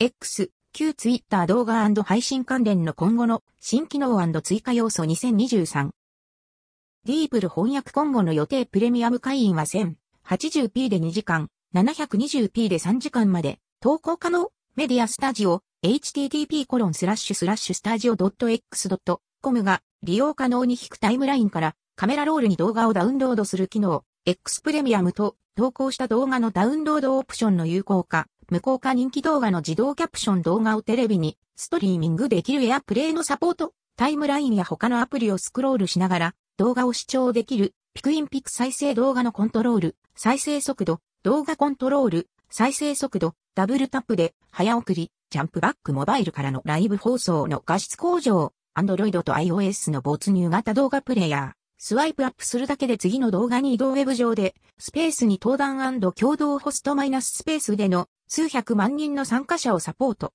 X、旧 Twitter 動画配信関連の今後の新機能追加要素2023。ディープル翻訳今後の予定プレミアム会員は 1080p で2時間、720p で3時間まで投稿可能メディアスタジオ http コロンスラッシュスラッシュスタジオ .x.com が利用可能に引くタイムラインからカメラロールに動画をダウンロードする機能 X プレミアムと投稿した動画のダウンロードオプションの有効化無効化人気動画の自動キャプション動画をテレビにストリーミングできるエアプレイのサポート、タイムラインや他のアプリをスクロールしながら動画を視聴できるピクインピク再生動画のコントロール、再生速度、動画コントロール、再生速度、ダブルタップで早送り、ジャンプバックモバイルからのライブ放送の画質向上、Android と iOS の没入型動画プレイヤー。スワイプアップするだけで次の動画に移動ウェブ上で、スペースに登壇共同ホストマイナススペースでの数百万人の参加者をサポート。